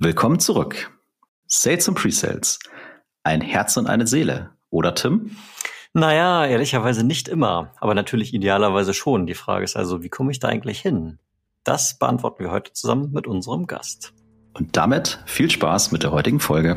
Willkommen zurück. Sales und Pre-Sales. Ein Herz und eine Seele, oder Tim? Naja, ehrlicherweise nicht immer, aber natürlich idealerweise schon. Die Frage ist also, wie komme ich da eigentlich hin? Das beantworten wir heute zusammen mit unserem Gast. Und damit viel Spaß mit der heutigen Folge.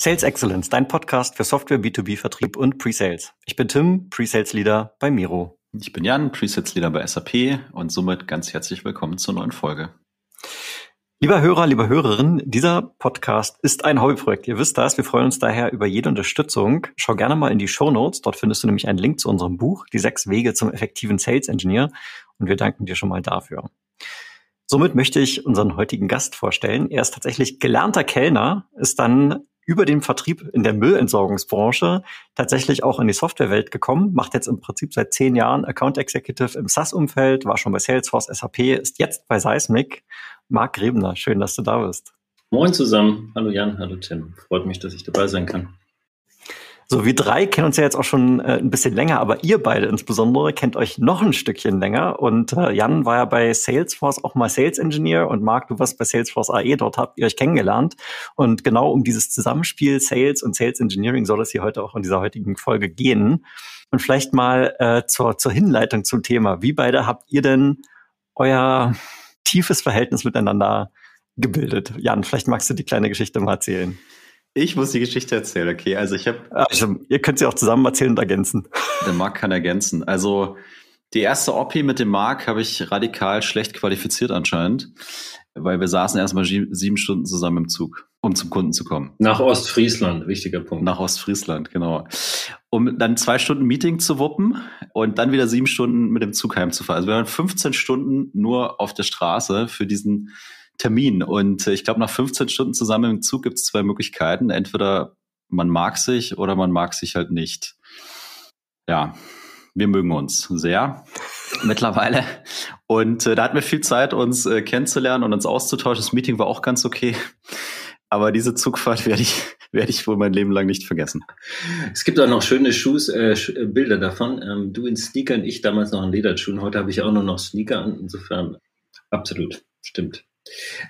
Sales Excellence, dein Podcast für Software B2B Vertrieb und Pre-Sales. Ich bin Tim, Pre-Sales Leader bei Miro. Ich bin Jan, Pre-Sales Leader bei SAP und somit ganz herzlich willkommen zur neuen Folge. Lieber Hörer, lieber Hörerin, dieser Podcast ist ein Hobbyprojekt. Ihr wisst das. Wir freuen uns daher über jede Unterstützung. Schau gerne mal in die Show Notes. Dort findest du nämlich einen Link zu unserem Buch, Die sechs Wege zum effektiven Sales Engineer. Und wir danken dir schon mal dafür. Somit möchte ich unseren heutigen Gast vorstellen. Er ist tatsächlich gelernter Kellner, ist dann über den Vertrieb in der Müllentsorgungsbranche tatsächlich auch in die Softwarewelt gekommen, macht jetzt im Prinzip seit zehn Jahren Account Executive im SaaS-Umfeld, war schon bei Salesforce, SAP, ist jetzt bei Seismic. Marc Grebner, schön, dass du da bist. Moin zusammen. Hallo Jan, hallo Tim. Freut mich, dass ich dabei sein kann. So, wir drei kennen uns ja jetzt auch schon äh, ein bisschen länger, aber ihr beide insbesondere kennt euch noch ein Stückchen länger. Und äh, Jan war ja bei Salesforce auch mal Sales Engineer und Marc, du warst bei Salesforce AE, dort habt ihr euch kennengelernt. Und genau um dieses Zusammenspiel Sales und Sales Engineering soll es hier heute auch in dieser heutigen Folge gehen. Und vielleicht mal äh, zur, zur Hinleitung zum Thema. Wie beide habt ihr denn euer tiefes Verhältnis miteinander gebildet? Jan, vielleicht magst du die kleine Geschichte mal erzählen. Ich muss die Geschichte erzählen, okay. Also ich habe. Also, ihr könnt sie auch zusammen erzählen und ergänzen. Der Marc kann ergänzen. Also die erste Oppi mit dem Marc habe ich radikal schlecht qualifiziert anscheinend, weil wir saßen erstmal sieben Stunden zusammen im Zug, um zum Kunden zu kommen. Nach Ostfriesland, wichtiger Punkt. Nach Ostfriesland, genau. Um dann zwei Stunden Meeting zu wuppen und dann wieder sieben Stunden mit dem Zug heimzufahren. Also wir waren 15 Stunden nur auf der Straße für diesen Termin. Und äh, ich glaube, nach 15 Stunden zusammen im Zug gibt es zwei Möglichkeiten. Entweder man mag sich oder man mag sich halt nicht. Ja, wir mögen uns sehr mittlerweile. Und äh, da hatten wir viel Zeit, uns äh, kennenzulernen und uns auszutauschen. Das Meeting war auch ganz okay. Aber diese Zugfahrt werde ich, werde ich wohl mein Leben lang nicht vergessen. Es gibt auch noch schöne Schuhs, äh, äh, Bilder davon. Ähm, du in Sneakern, ich damals noch in Lederschuhen. Heute habe ich auch nur noch Sneaker an. Insofern absolut, stimmt.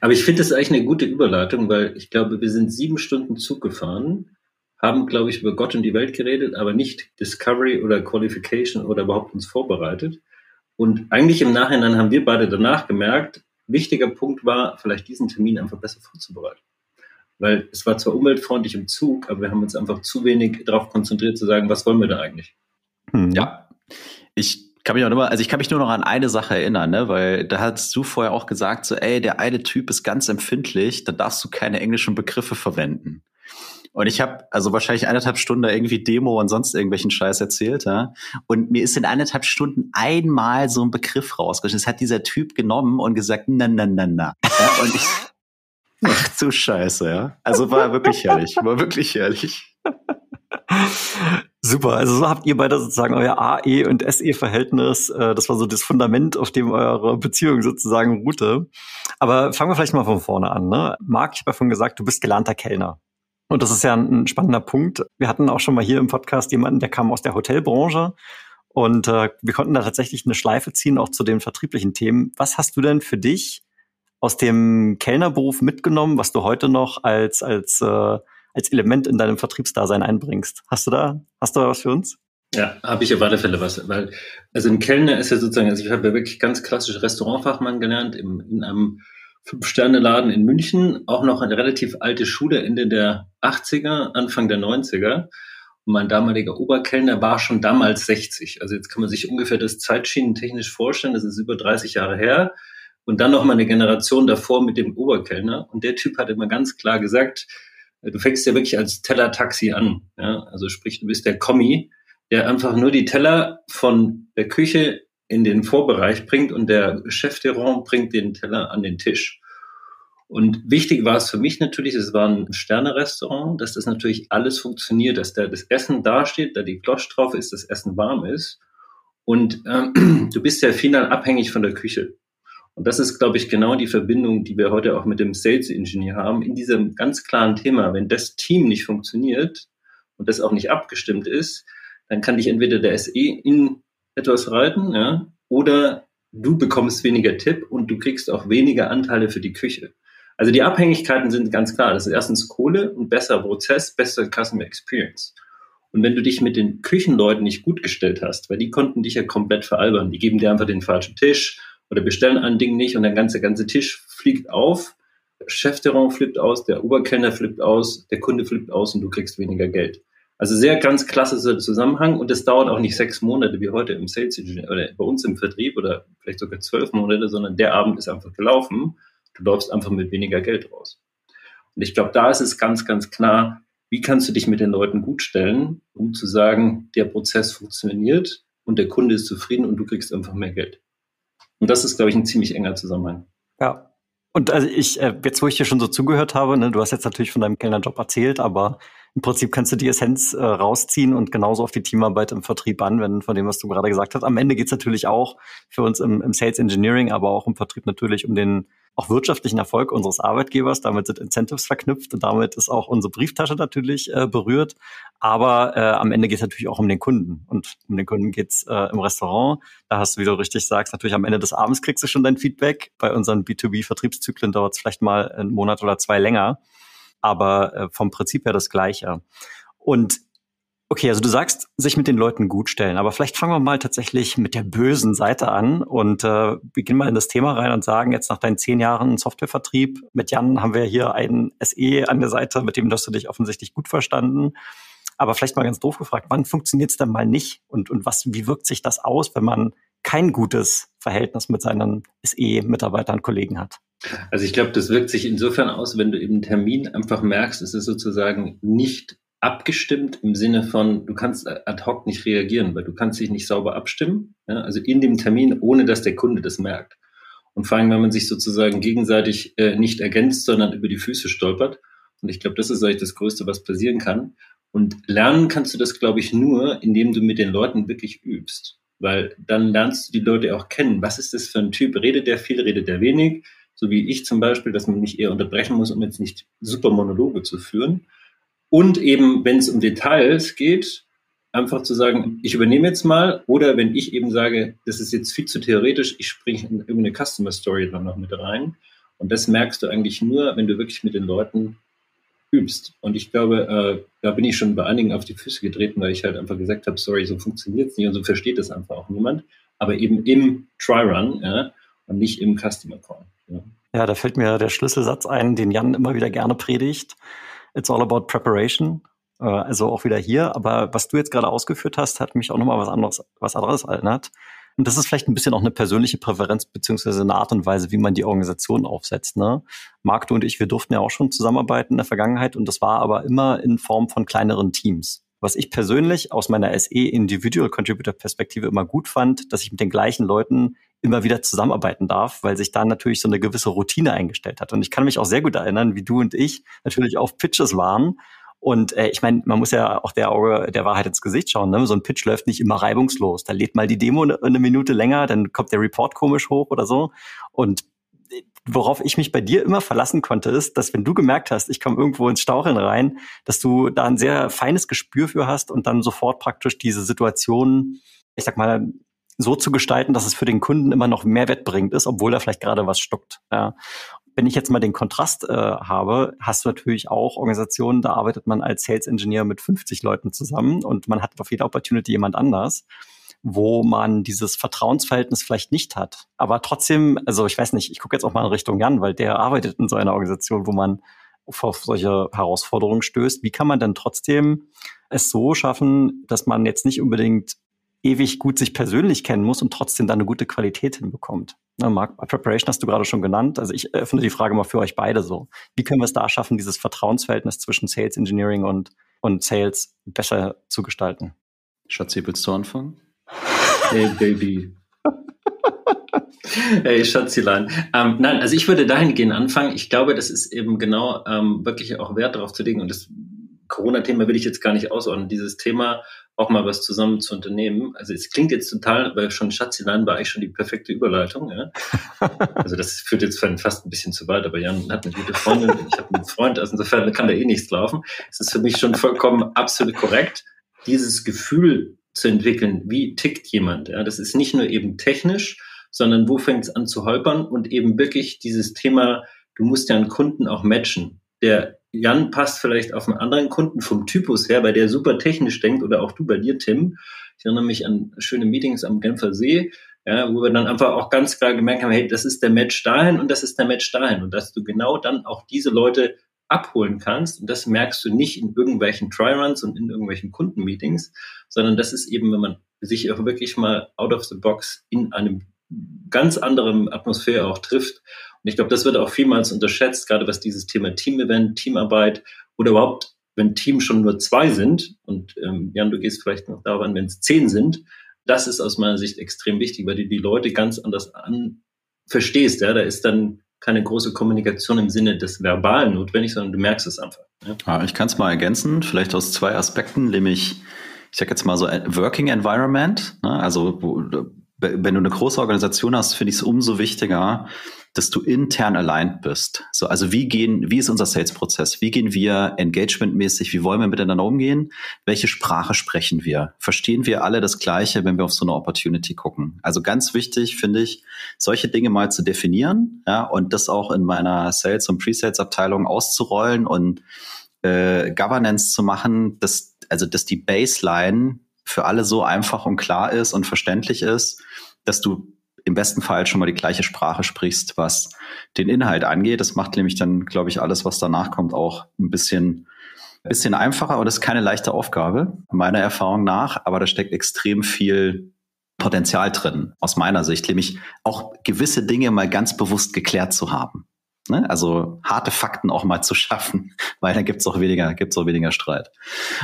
Aber ich finde das eigentlich eine gute Überleitung, weil ich glaube, wir sind sieben Stunden Zug gefahren, haben, glaube ich, über Gott und die Welt geredet, aber nicht Discovery oder Qualification oder überhaupt uns vorbereitet. Und eigentlich im Nachhinein haben wir beide danach gemerkt, wichtiger Punkt war, vielleicht diesen Termin einfach besser vorzubereiten. Weil es war zwar umweltfreundlich im Zug, aber wir haben uns einfach zu wenig darauf konzentriert zu sagen, was wollen wir da eigentlich? Hm. Ja, ich kann mich auch immer, also ich kann mich nur noch an eine Sache erinnern, ne, weil da hast du vorher auch gesagt, so, ey, der eine Typ ist ganz empfindlich, da darfst du keine englischen Begriffe verwenden. Und ich habe also wahrscheinlich eineinhalb Stunden da irgendwie Demo und sonst irgendwelchen Scheiß erzählt, ja. Und mir ist in eineinhalb Stunden einmal so ein Begriff rausgeschnitten. Das hat dieser Typ genommen und gesagt, na, na, na, na. Ja, und ich, ach du Scheiße, ja. Also war wirklich herrlich, war wirklich herrlich. Super, also so habt ihr beide sozusagen euer AE und SE-Verhältnis. Äh, das war so das Fundament, auf dem eure Beziehung sozusagen ruhte. Aber fangen wir vielleicht mal von vorne an. Ne? Marc, ich habe ja vorhin gesagt, du bist gelernter Kellner. Und das ist ja ein, spannender Punkt. Wir hatten auch schon mal hier im Podcast jemanden, der kam aus der Hotelbranche. Und äh, wir konnten da tatsächlich eine Schleife ziehen, auch zu den vertrieblichen Themen. Was hast du denn für dich aus dem Kellnerberuf mitgenommen, was du heute noch als, als äh, als Element in deinem Vertriebsdasein einbringst. Hast du da, hast du da was für uns? Ja, habe ich auf alle Fälle was, weil, also ein Kellner ist ja sozusagen, also ich habe ja wirklich ganz klassisch Restaurantfachmann gelernt im, in einem Fünf-Sterne-Laden in München, auch noch eine relativ alte Schule, Ende der 80er, Anfang der 90er. Und mein damaliger Oberkellner war schon damals 60. Also jetzt kann man sich ungefähr das Zeitschienen technisch vorstellen, das ist über 30 Jahre her. Und dann noch mal eine Generation davor mit dem Oberkellner. Und der Typ hat immer ganz klar gesagt, du fängst ja wirklich als Teller-Taxi an. Ja? Also sprich, du bist der Kommi, der einfach nur die Teller von der Küche in den Vorbereich bringt und der Chef de Rang bringt den Teller an den Tisch. Und wichtig war es für mich natürlich, es war ein Sterne-Restaurant, dass das natürlich alles funktioniert, dass da das Essen dasteht, da die Glosch drauf ist, das Essen warm ist. Und ähm, du bist ja final abhängig von der Küche. Und das ist, glaube ich, genau die Verbindung, die wir heute auch mit dem Sales Engineer haben, in diesem ganz klaren Thema. Wenn das Team nicht funktioniert und das auch nicht abgestimmt ist, dann kann dich entweder der SE in etwas reiten, ja, oder du bekommst weniger Tipp und du kriegst auch weniger Anteile für die Küche. Also die Abhängigkeiten sind ganz klar. Das ist erstens Kohle und besser Prozess, besser Customer Experience. Und wenn du dich mit den Küchenleuten nicht gut gestellt hast, weil die konnten dich ja komplett veralbern, die geben dir einfach den falschen Tisch oder bestellen ein Ding nicht und der ganze, ganze Tisch fliegt auf, Chefterrain flippt aus, der Oberkellner flippt aus, der Kunde flippt aus und du kriegst weniger Geld. Also sehr ganz klassischer Zusammenhang und das dauert auch nicht sechs Monate wie heute im Sales Engineer oder bei uns im Vertrieb oder vielleicht sogar zwölf Monate, sondern der Abend ist einfach gelaufen. Du läufst einfach mit weniger Geld raus. Und ich glaube, da ist es ganz, ganz klar, wie kannst du dich mit den Leuten gut stellen, um zu sagen, der Prozess funktioniert und der Kunde ist zufrieden und du kriegst einfach mehr Geld. Und das ist, glaube ich, ein ziemlich enger Zusammenhang. Ja. Und also ich, äh, jetzt wo ich dir schon so zugehört habe, ne, du hast jetzt natürlich von deinem Kellnerjob erzählt, aber im Prinzip kannst du die Essenz äh, rausziehen und genauso auf die Teamarbeit im Vertrieb anwenden, von dem, was du gerade gesagt hast. Am Ende geht es natürlich auch für uns im, im Sales Engineering, aber auch im Vertrieb natürlich um den auch wirtschaftlichen Erfolg unseres Arbeitgebers. Damit sind Incentives verknüpft und damit ist auch unsere Brieftasche natürlich äh, berührt. Aber äh, am Ende geht es natürlich auch um den Kunden. Und um den Kunden geht's äh, im Restaurant. Da hast du, wie du richtig sagst, natürlich am Ende des Abends kriegst du schon dein Feedback. Bei unseren B2B-Vertriebszyklen dauert es vielleicht mal einen Monat oder zwei länger. Aber äh, vom Prinzip her das Gleiche. Und Okay, also du sagst, sich mit den Leuten gut stellen, aber vielleicht fangen wir mal tatsächlich mit der bösen Seite an und äh, beginnen mal in das Thema rein und sagen, jetzt nach deinen zehn Jahren Softwarevertrieb, mit Jan haben wir hier einen SE an der Seite, mit dem hast du dich offensichtlich gut verstanden. Aber vielleicht mal ganz doof gefragt, wann funktioniert es denn mal nicht? Und, und was, wie wirkt sich das aus, wenn man kein gutes Verhältnis mit seinen SE-Mitarbeitern, Kollegen hat? Also ich glaube, das wirkt sich insofern aus, wenn du eben Termin einfach merkst, es ist sozusagen nicht abgestimmt im Sinne von, du kannst ad hoc nicht reagieren, weil du kannst dich nicht sauber abstimmen, ja, also in dem Termin, ohne dass der Kunde das merkt. Und vor allem, wenn man sich sozusagen gegenseitig äh, nicht ergänzt, sondern über die Füße stolpert. Und ich glaube, das ist eigentlich das Größte, was passieren kann. Und lernen kannst du das, glaube ich, nur, indem du mit den Leuten wirklich übst. Weil dann lernst du die Leute auch kennen. Was ist das für ein Typ? Redet der viel, redet der wenig? So wie ich zum Beispiel, dass man mich eher unterbrechen muss, um jetzt nicht super Monologe zu führen. Und eben, wenn es um Details geht, einfach zu sagen, ich übernehme jetzt mal, oder wenn ich eben sage, das ist jetzt viel zu theoretisch, ich springe in irgendeine Customer Story dann noch mit rein. Und das merkst du eigentlich nur, wenn du wirklich mit den Leuten übst. Und ich glaube, äh, da bin ich schon bei einigen auf die Füße getreten, weil ich halt einfach gesagt habe, sorry, so funktioniert es nicht und so versteht das einfach auch niemand. Aber eben im Try-Run ja, und nicht im Customer Call. Ja. ja, da fällt mir der Schlüsselsatz ein, den Jan immer wieder gerne predigt. It's all about preparation. Äh, also auch wieder hier. Aber was du jetzt gerade ausgeführt hast, hat mich auch nochmal was anderes, was anderes erinnert. Und das ist vielleicht ein bisschen auch eine persönliche Präferenz beziehungsweise eine Art und Weise, wie man die Organisation aufsetzt. Ne? Marc, du und ich, wir durften ja auch schon zusammenarbeiten in der Vergangenheit und das war aber immer in Form von kleineren Teams. Was ich persönlich aus meiner SE Individual Contributor Perspektive immer gut fand, dass ich mit den gleichen Leuten immer wieder zusammenarbeiten darf, weil sich da natürlich so eine gewisse Routine eingestellt hat. Und ich kann mich auch sehr gut erinnern, wie du und ich natürlich auf Pitches waren. Und äh, ich meine, man muss ja auch der Auge der Wahrheit ins Gesicht schauen. Ne? So ein Pitch läuft nicht immer reibungslos. Da lädt mal die Demo eine, eine Minute länger, dann kommt der Report komisch hoch oder so. Und äh, worauf ich mich bei dir immer verlassen konnte, ist, dass wenn du gemerkt hast, ich komme irgendwo ins Staucheln rein, dass du da ein sehr feines Gespür für hast und dann sofort praktisch diese Situation, ich sag mal, so zu gestalten, dass es für den Kunden immer noch Mehrwert bringt ist, obwohl er vielleicht gerade was stockt. Ja. Wenn ich jetzt mal den Kontrast äh, habe, hast du natürlich auch Organisationen, da arbeitet man als Sales Engineer mit 50 Leuten zusammen und man hat auf jeder Opportunity jemand anders wo man dieses Vertrauensverhältnis vielleicht nicht hat. Aber trotzdem, also ich weiß nicht, ich gucke jetzt auch mal in Richtung Jan, weil der arbeitet in so einer Organisation, wo man auf solche Herausforderungen stößt. Wie kann man denn trotzdem es so schaffen, dass man jetzt nicht unbedingt ewig gut sich persönlich kennen muss und trotzdem dann eine gute Qualität hinbekommt. Ne, Mark, Preparation hast du gerade schon genannt. Also ich öffne die Frage mal für euch beide so. Wie können wir es da schaffen, dieses Vertrauensverhältnis zwischen Sales Engineering und, und Sales besser zu gestalten? Schatzi, willst du anfangen? Hey, Baby. Hey, Schatzilein. Ähm, nein, also ich würde dahingehend anfangen. Ich glaube, das ist eben genau ähm, wirklich auch Wert darauf zu legen. Und das Corona-Thema will ich jetzt gar nicht ausordnen. Dieses Thema auch mal was zusammen zu unternehmen. Also es klingt jetzt total, weil schon Schatzilein war eigentlich schon die perfekte Überleitung. Ja? Also das führt jetzt fast ein bisschen zu weit, aber Jan hat eine gute Freundin, ich habe einen Freund, also insofern kann da eh nichts laufen. Es ist für mich schon vollkommen absolut korrekt, dieses Gefühl zu entwickeln, wie tickt jemand. Ja? Das ist nicht nur eben technisch, sondern wo fängt es an zu holpern und eben wirklich dieses Thema, du musst ja einen Kunden auch matchen. Der Jan passt vielleicht auf einen anderen Kunden vom Typus her, weil der super technisch denkt oder auch du bei dir, Tim. Ich erinnere mich an schöne Meetings am Genfer See, ja, wo wir dann einfach auch ganz klar gemerkt haben, hey, das ist der Match dahin und das ist der Match dahin und dass du genau dann auch diese Leute abholen kannst. Und das merkst du nicht in irgendwelchen Tryruns und in irgendwelchen Kundenmeetings, sondern das ist eben, wenn man sich auch wirklich mal out of the box in einem ganz anderen Atmosphäre auch trifft und ich glaube, das wird auch vielmals unterschätzt, gerade was dieses Thema Team-Event, Teamarbeit oder überhaupt, wenn Teams schon nur zwei sind, und ähm, Jan, du gehst vielleicht noch daran, wenn es zehn sind, das ist aus meiner Sicht extrem wichtig, weil du die Leute ganz anders an verstehst. Ja? Da ist dann keine große Kommunikation im Sinne des Verbalen notwendig, sondern du merkst es einfach. Ja? ich kann es mal ergänzen, vielleicht aus zwei Aspekten, nämlich ich sage jetzt mal so Working Environment, ne? also wo, wenn du eine große Organisation hast, finde ich es umso wichtiger, dass du intern aligned bist. So, also wie gehen, wie ist unser Sales-Prozess? Wie gehen wir engagementmäßig? Wie wollen wir miteinander umgehen? Welche Sprache sprechen wir? Verstehen wir alle das Gleiche, wenn wir auf so eine Opportunity gucken? Also ganz wichtig finde ich, solche Dinge mal zu definieren, ja, und das auch in meiner Sales- und Pre-Sales-Abteilung auszurollen und äh, Governance zu machen, dass, also, dass die Baseline für alle so einfach und klar ist und verständlich ist, dass du im besten Fall schon mal die gleiche Sprache sprichst, was den Inhalt angeht. Das macht nämlich dann, glaube ich, alles, was danach kommt, auch ein bisschen, bisschen einfacher. Aber das ist keine leichte Aufgabe, meiner Erfahrung nach. Aber da steckt extrem viel Potenzial drin, aus meiner Sicht, nämlich auch gewisse Dinge mal ganz bewusst geklärt zu haben. Ne? Also harte Fakten auch mal zu schaffen, weil dann gibt's auch auch weniger Streit.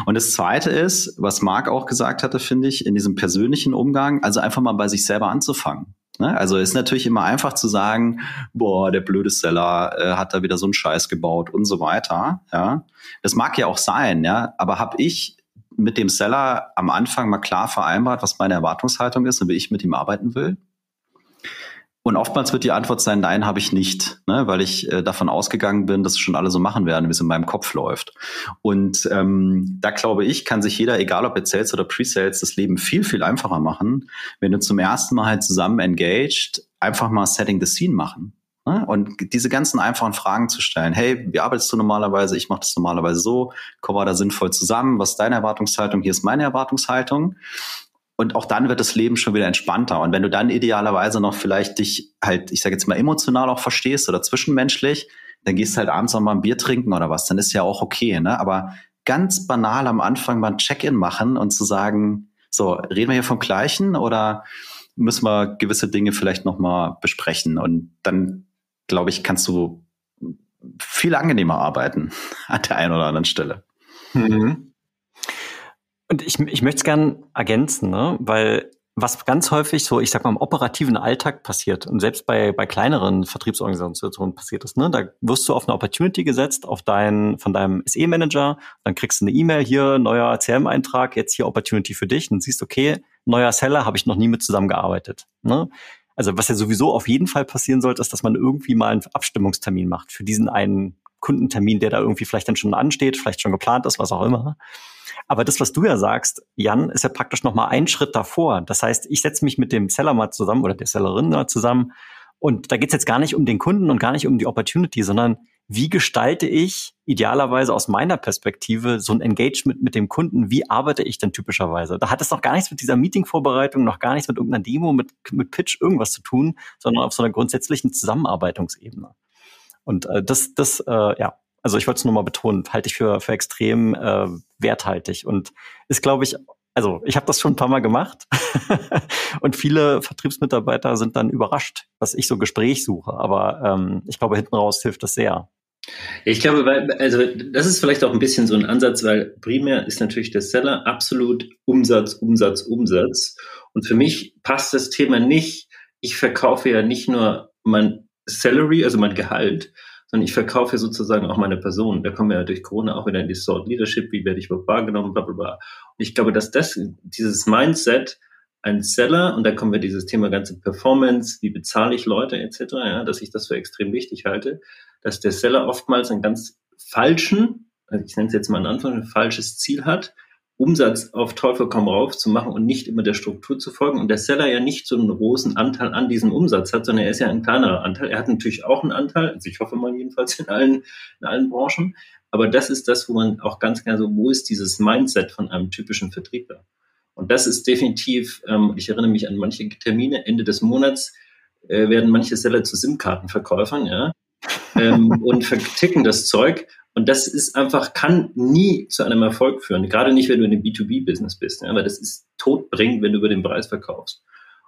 Und das Zweite ist, was Marc auch gesagt hatte, finde ich, in diesem persönlichen Umgang, also einfach mal bei sich selber anzufangen. Ne? Also ist natürlich immer einfach zu sagen, boah, der blöde Seller äh, hat da wieder so einen Scheiß gebaut und so weiter. Ja, das mag ja auch sein, ja, aber habe ich mit dem Seller am Anfang mal klar vereinbart, was meine Erwartungshaltung ist und wie ich mit ihm arbeiten will? Und oftmals wird die Antwort sein, nein, habe ich nicht, ne? weil ich äh, davon ausgegangen bin, dass schon alle so machen werden, wie es in meinem Kopf läuft. Und ähm, da glaube ich, kann sich jeder, egal ob jetzt Sales oder Pre-Sales, das Leben viel, viel einfacher machen, wenn du zum ersten Mal halt zusammen engaged, einfach mal Setting the Scene machen. Ne? Und diese ganzen einfachen Fragen zu stellen. Hey, wie arbeitest du normalerweise? Ich mache das normalerweise so. Kommen wir da sinnvoll zusammen? Was ist deine Erwartungshaltung? Hier ist meine Erwartungshaltung. Und auch dann wird das Leben schon wieder entspannter. Und wenn du dann idealerweise noch vielleicht dich halt, ich sage jetzt mal, emotional auch verstehst oder zwischenmenschlich, dann gehst du halt abends noch mal ein Bier trinken oder was, dann ist ja auch okay. Ne? Aber ganz banal am Anfang mal ein Check-in machen und zu sagen, so, reden wir hier vom Gleichen oder müssen wir gewisse Dinge vielleicht noch mal besprechen? Und dann, glaube ich, kannst du viel angenehmer arbeiten an der einen oder anderen Stelle. Mhm. Und ich, ich möchte es gern ergänzen, ne? weil was ganz häufig so, ich sag mal, im operativen Alltag passiert und selbst bei, bei kleineren Vertriebsorganisationen passiert ist, ne? da wirst du auf eine Opportunity gesetzt, auf dein, von deinem SE-Manager, dann kriegst du eine E-Mail hier, neuer CM-Eintrag, jetzt hier Opportunity für dich und siehst, okay, neuer Seller, habe ich noch nie mit zusammengearbeitet. Ne? Also was ja sowieso auf jeden Fall passieren sollte, ist, dass man irgendwie mal einen Abstimmungstermin macht für diesen einen Kundentermin, der da irgendwie vielleicht dann schon ansteht, vielleicht schon geplant ist, was auch immer. Aber das, was du ja sagst, Jan, ist ja praktisch noch mal ein Schritt davor. Das heißt, ich setze mich mit dem Seller mal zusammen oder der Sellerin mal zusammen und da geht's jetzt gar nicht um den Kunden und gar nicht um die Opportunity, sondern wie gestalte ich idealerweise aus meiner Perspektive so ein Engagement mit dem Kunden? Wie arbeite ich denn typischerweise? Da hat es noch gar nichts mit dieser Meeting-Vorbereitung, noch gar nichts mit irgendeiner Demo, mit, mit Pitch, irgendwas zu tun, sondern auf so einer grundsätzlichen Zusammenarbeitungsebene. Und äh, das, das, äh, ja, also ich wollte es nur mal betonen, halte ich für, für extrem äh, werthaltig und ist, glaube ich, also ich habe das schon ein paar Mal gemacht und viele Vertriebsmitarbeiter sind dann überrascht, dass ich so Gespräch suche. Aber ähm, ich glaube, hinten raus hilft das sehr. Ich glaube, weil, also das ist vielleicht auch ein bisschen so ein Ansatz, weil primär ist natürlich der Seller absolut Umsatz, Umsatz, Umsatz. Und für mich passt das Thema nicht. Ich verkaufe ja nicht nur mein Salary, also mein Gehalt, sondern ich verkaufe sozusagen auch meine Person. Da kommen wir ja durch Corona auch wieder in die Sort Leadership, wie werde ich überhaupt wahrgenommen, bla bla bla. Und ich glaube, dass das, dieses Mindset, ein Seller, und da kommen wir dieses Thema ganze Performance, wie bezahle ich Leute etc., ja, dass ich das für extrem wichtig halte, dass der Seller oftmals einen ganz falschen, also ich nenne es jetzt mal in Anfang, ein falsches Ziel hat, Umsatz auf Teufel komm rauf zu machen und nicht immer der Struktur zu folgen. Und der Seller ja nicht so einen großen Anteil an diesem Umsatz hat, sondern er ist ja ein kleinerer Anteil. Er hat natürlich auch einen Anteil, also ich hoffe mal jedenfalls in allen, in allen Branchen. Aber das ist das, wo man auch ganz gerne so, wo ist dieses Mindset von einem typischen Vertriebler? Und das ist definitiv, ähm, ich erinnere mich an manche Termine, Ende des Monats äh, werden manche Seller zu SIM-Kartenverkäufern, ja, ähm, und verticken das Zeug. Und das ist einfach, kann nie zu einem Erfolg führen. Gerade nicht, wenn du in dem B2B-Business bist, ja, weil das ist todbringend, wenn du über den Preis verkaufst.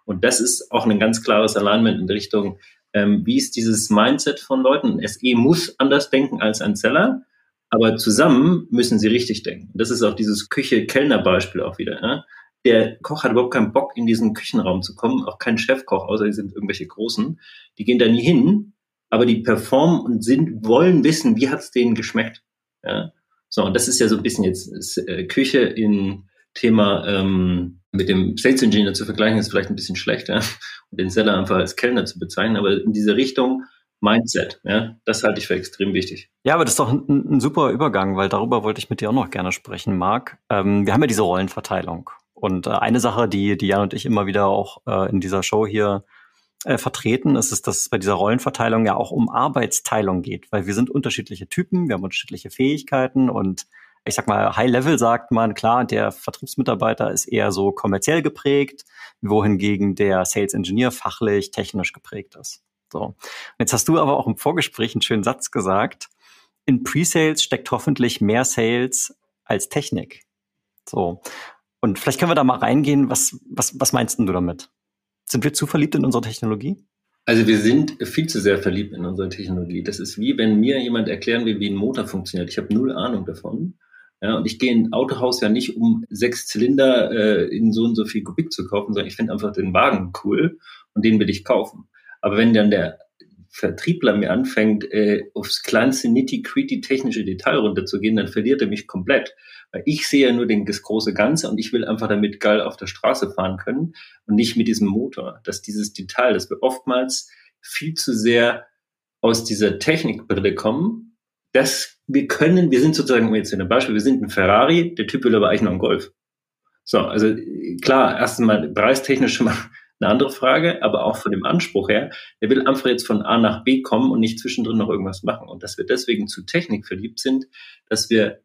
Und das ist auch ein ganz klares Alignment in Richtung, ähm, wie ist dieses Mindset von Leuten? Ein SE muss anders denken als ein Seller, aber zusammen müssen sie richtig denken. Das ist auch dieses Küche-Kellner-Beispiel auch wieder. Ja? Der Koch hat überhaupt keinen Bock, in diesen Küchenraum zu kommen, auch kein Chefkoch, außer die sind irgendwelche Großen. Die gehen da nie hin, aber die performen und sind, wollen wissen, wie hat es denen geschmeckt. Ja? So, und das ist ja so ein bisschen jetzt ist, äh, Küche in Thema ähm, mit dem Sales Engineer zu vergleichen, ist vielleicht ein bisschen schlechter und den Seller einfach als Kellner zu bezeichnen, aber in diese Richtung Mindset, ja, das halte ich für extrem wichtig. Ja, aber das ist doch ein, ein super Übergang, weil darüber wollte ich mit dir auch noch gerne sprechen, Marc. Ähm, wir haben ja diese Rollenverteilung und äh, eine Sache, die, die Jan und ich immer wieder auch äh, in dieser Show hier äh, vertreten, ist, ist, dass es bei dieser Rollenverteilung ja auch um Arbeitsteilung geht, weil wir sind unterschiedliche Typen, wir haben unterschiedliche Fähigkeiten und ich sag mal, High Level sagt man, klar, der Vertriebsmitarbeiter ist eher so kommerziell geprägt, wohingegen der Sales Engineer fachlich, technisch geprägt ist. So. Und jetzt hast du aber auch im Vorgespräch einen schönen Satz gesagt. In Pre-Sales steckt hoffentlich mehr Sales als Technik. So. Und vielleicht können wir da mal reingehen. Was, was, was meinst du damit? Sind wir zu verliebt in unsere Technologie? Also wir sind viel zu sehr verliebt in unsere Technologie. Das ist wie wenn mir jemand erklären will, wie ein Motor funktioniert. Ich habe null Ahnung davon. Ja, und ich gehe in ein Autohaus ja nicht, um sechs Zylinder äh, in so und so viel Kubik zu kaufen, sondern ich finde einfach den Wagen cool und den will ich kaufen. Aber wenn dann der Vertriebler mir anfängt, äh, aufs kleinste nitty-gritty technische Detail runterzugehen, dann verliert er mich komplett. Weil ich sehe ja nur den, das große Ganze und ich will einfach damit geil auf der Straße fahren können und nicht mit diesem Motor. Dass dieses Detail, dass wir oftmals viel zu sehr aus dieser Technikbrille kommen, dass wir können, wir sind sozusagen, jetzt in einem Beispiel, wir sind ein Ferrari, der Typ will aber eigentlich noch einen Golf. So, also klar, erstmal preistechnisch schon mal eine andere Frage, aber auch von dem Anspruch her, er will einfach jetzt von A nach B kommen und nicht zwischendrin noch irgendwas machen. Und dass wir deswegen zu Technik verliebt sind, dass wir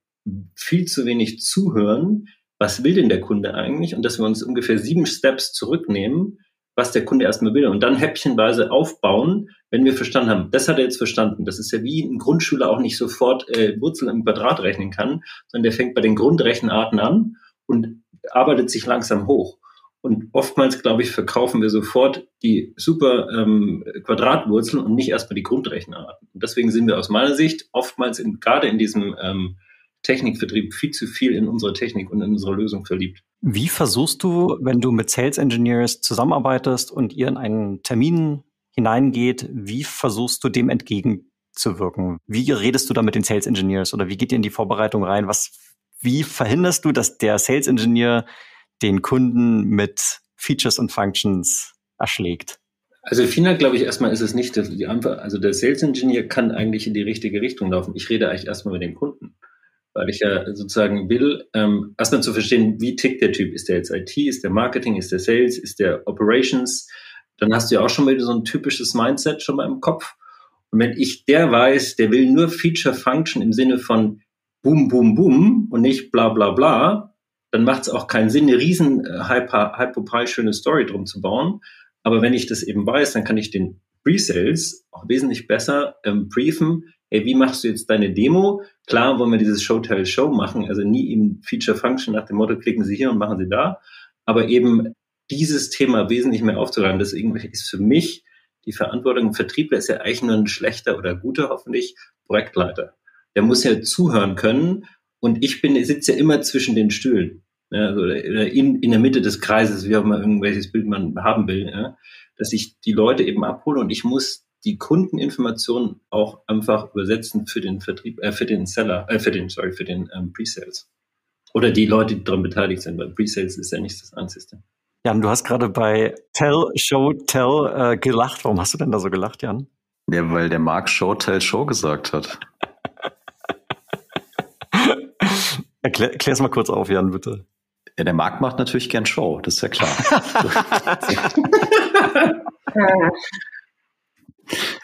viel zu wenig zuhören, was will denn der Kunde eigentlich? Und dass wir uns ungefähr sieben Steps zurücknehmen, was der Kunde erstmal will und dann häppchenweise aufbauen, wenn wir verstanden haben, das hat er jetzt verstanden. Das ist ja wie ein Grundschüler auch nicht sofort äh, Wurzeln im Quadrat rechnen kann, sondern der fängt bei den Grundrechenarten an und arbeitet sich langsam hoch. Und oftmals, glaube ich, verkaufen wir sofort die super ähm, Quadratwurzeln und nicht erstmal die Grundrechenarten. Und deswegen sind wir aus meiner Sicht oftmals in, gerade in diesem ähm, Technikvertrieb viel zu viel in unsere Technik und in unsere Lösung verliebt. Wie versuchst du, wenn du mit Sales Engineers zusammenarbeitest und ihr in einen Termin hineingeht, wie versuchst du dem entgegenzuwirken? Wie redest du da mit den Sales Engineers oder wie geht ihr in die Vorbereitung rein? Was, wie verhinderst du, dass der Sales Engineer den Kunden mit Features und Functions erschlägt? Also final, glaube ich, erstmal ist es nicht die Antwort. Also der Sales Engineer kann eigentlich in die richtige Richtung laufen. Ich rede eigentlich erstmal mit dem Kunden. Weil ich ja sozusagen will, ähm, erstmal zu verstehen, wie tickt der Typ? Ist der jetzt IT? Ist der Marketing? Ist der Sales? Ist der Operations? Dann hast du ja auch schon mal so ein typisches Mindset schon mal im Kopf. Und wenn ich der weiß, der will nur Feature Function im Sinne von boom, boom, boom und nicht bla, bla, bla, dann macht es auch keinen Sinn, eine riesen äh, hyper schöne Story drum zu bauen. Aber wenn ich das eben weiß, dann kann ich den Pre-Sales auch wesentlich besser ähm, briefen. Ey, wie machst du jetzt deine Demo? Klar wollen wir dieses Show-Tell-Show machen, also nie im Feature-Function nach dem Motto, klicken Sie hier und machen Sie da. Aber eben dieses Thema wesentlich mehr aufzuräumen, deswegen ist für mich die Verantwortung, Vertriebler ist ja eigentlich nur ein schlechter oder guter, hoffentlich, Projektleiter. Der muss ja zuhören können und ich bin, ich sitze ja immer zwischen den Stühlen. Ja, also in, in der Mitte des Kreises, wie auch immer irgendwelches Bild man haben will, ja, dass ich die Leute eben abhole und ich muss die Kundeninformationen auch einfach übersetzen für den Vertrieb, äh, für den Seller, äh, für den, sorry, für den ähm, Pre-Sales. Oder die Leute, die daran beteiligt sind, weil Pre-Sales ist ja nicht das Einzige. Jan, du hast gerade bei Tell, Show, Tell äh, gelacht. Warum hast du denn da so gelacht, Jan? Ja, weil der Marc Show, Tell, Show gesagt hat. Erklär, erklär's mal kurz auf, Jan, bitte. Ja, der Marc macht natürlich gern Show, das ist ja klar.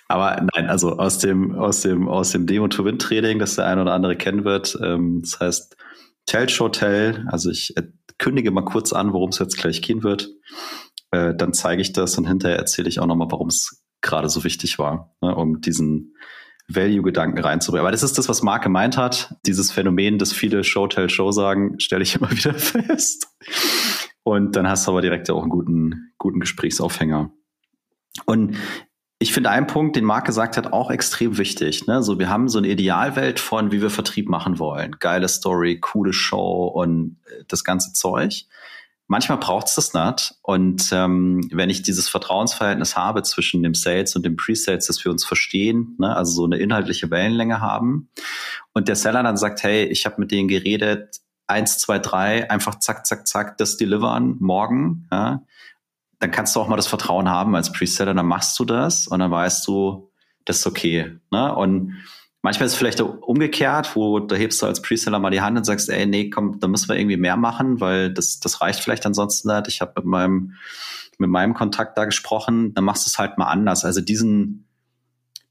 Aber nein, also aus dem, aus dem, aus dem Demo-to-Win-Training, das der eine oder andere kennen wird, ähm, das heißt Tell Show Tell, also ich kündige mal kurz an, worum es jetzt gleich gehen wird. Äh, dann zeige ich das und hinterher erzähle ich auch nochmal, warum es gerade so wichtig war, ne, um diesen Value-Gedanken reinzubringen. Aber das ist das, was Marc gemeint hat. Dieses Phänomen, das viele Show, Tell, Show sagen, stelle ich immer wieder fest. Und dann hast du aber direkt auch einen guten, guten Gesprächsaufhänger. Und ich finde einen Punkt, den Marc gesagt hat, auch extrem wichtig. Ne? So, wir haben so eine Idealwelt von, wie wir Vertrieb machen wollen. Geile Story, coole Show und äh, das ganze Zeug manchmal braucht es das nicht. Und ähm, wenn ich dieses Vertrauensverhältnis habe zwischen dem Sales und dem Pre-Sales, dass wir uns verstehen, ne, also so eine inhaltliche Wellenlänge haben, und der Seller dann sagt, hey, ich habe mit denen geredet, eins, zwei, drei, einfach zack, zack, zack, das delivern morgen, ja, dann kannst du auch mal das Vertrauen haben als Pre-Seller, dann machst du das und dann weißt du, das ist okay. Ne? Und Manchmal ist es vielleicht umgekehrt, wo da hebst du als Preseller mal die Hand und sagst, ey, nee, komm, da müssen wir irgendwie mehr machen, weil das, das reicht vielleicht ansonsten nicht. Ich habe mit meinem, mit meinem Kontakt da gesprochen, dann machst du es halt mal anders. Also diesen,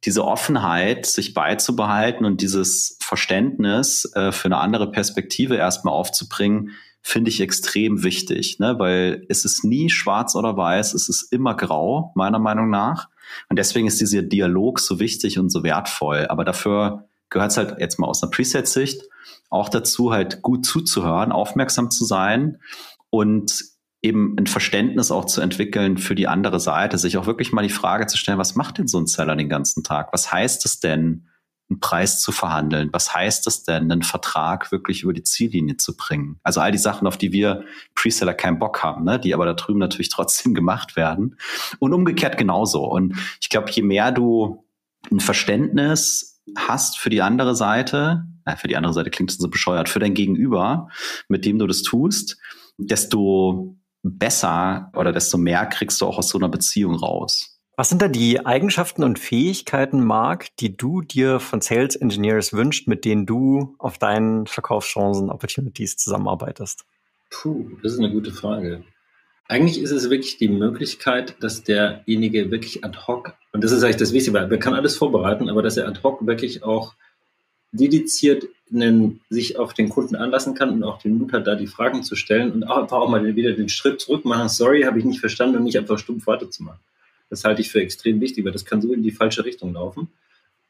diese Offenheit, sich beizubehalten und dieses Verständnis äh, für eine andere Perspektive erstmal aufzubringen, finde ich extrem wichtig, ne? weil es ist nie schwarz oder weiß, es ist immer grau, meiner Meinung nach. Und deswegen ist dieser Dialog so wichtig und so wertvoll. Aber dafür gehört es halt jetzt mal aus einer Preset-Sicht auch dazu, halt gut zuzuhören, aufmerksam zu sein und eben ein Verständnis auch zu entwickeln für die andere Seite, sich auch wirklich mal die Frage zu stellen, was macht denn so ein Seller den ganzen Tag? Was heißt es denn, einen Preis zu verhandeln? Was heißt es denn, einen Vertrag wirklich über die Ziellinie zu bringen? Also all die Sachen, auf die wir Preseller keinen Bock haben, ne? die aber da drüben natürlich trotzdem gemacht werden. Und umgekehrt genauso. Und ich glaube, je mehr du ein Verständnis hast für die andere Seite, na, für die andere Seite klingt es so bescheuert, für dein Gegenüber, mit dem du das tust, desto besser oder desto mehr kriegst du auch aus so einer Beziehung raus. Was sind da die Eigenschaften und Fähigkeiten, Marc, die du dir von Sales Engineers wünscht, mit denen du auf deinen Verkaufschancen, Opportunities zusammenarbeitest? Puh, das ist eine gute Frage. Eigentlich ist es wirklich die Möglichkeit, dass derjenige wirklich ad hoc, und das ist eigentlich das Wichtige, weil man kann alles vorbereiten, aber dass er ad hoc wirklich auch dediziert einen, sich auf den Kunden anlassen kann und auch den Mut hat, da die Fragen zu stellen und auch einfach auch mal wieder den Schritt zurück machen, sorry, habe ich nicht verstanden und nicht einfach stumpf weiterzumachen. Das halte ich für extrem wichtig, weil das kann so in die falsche Richtung laufen,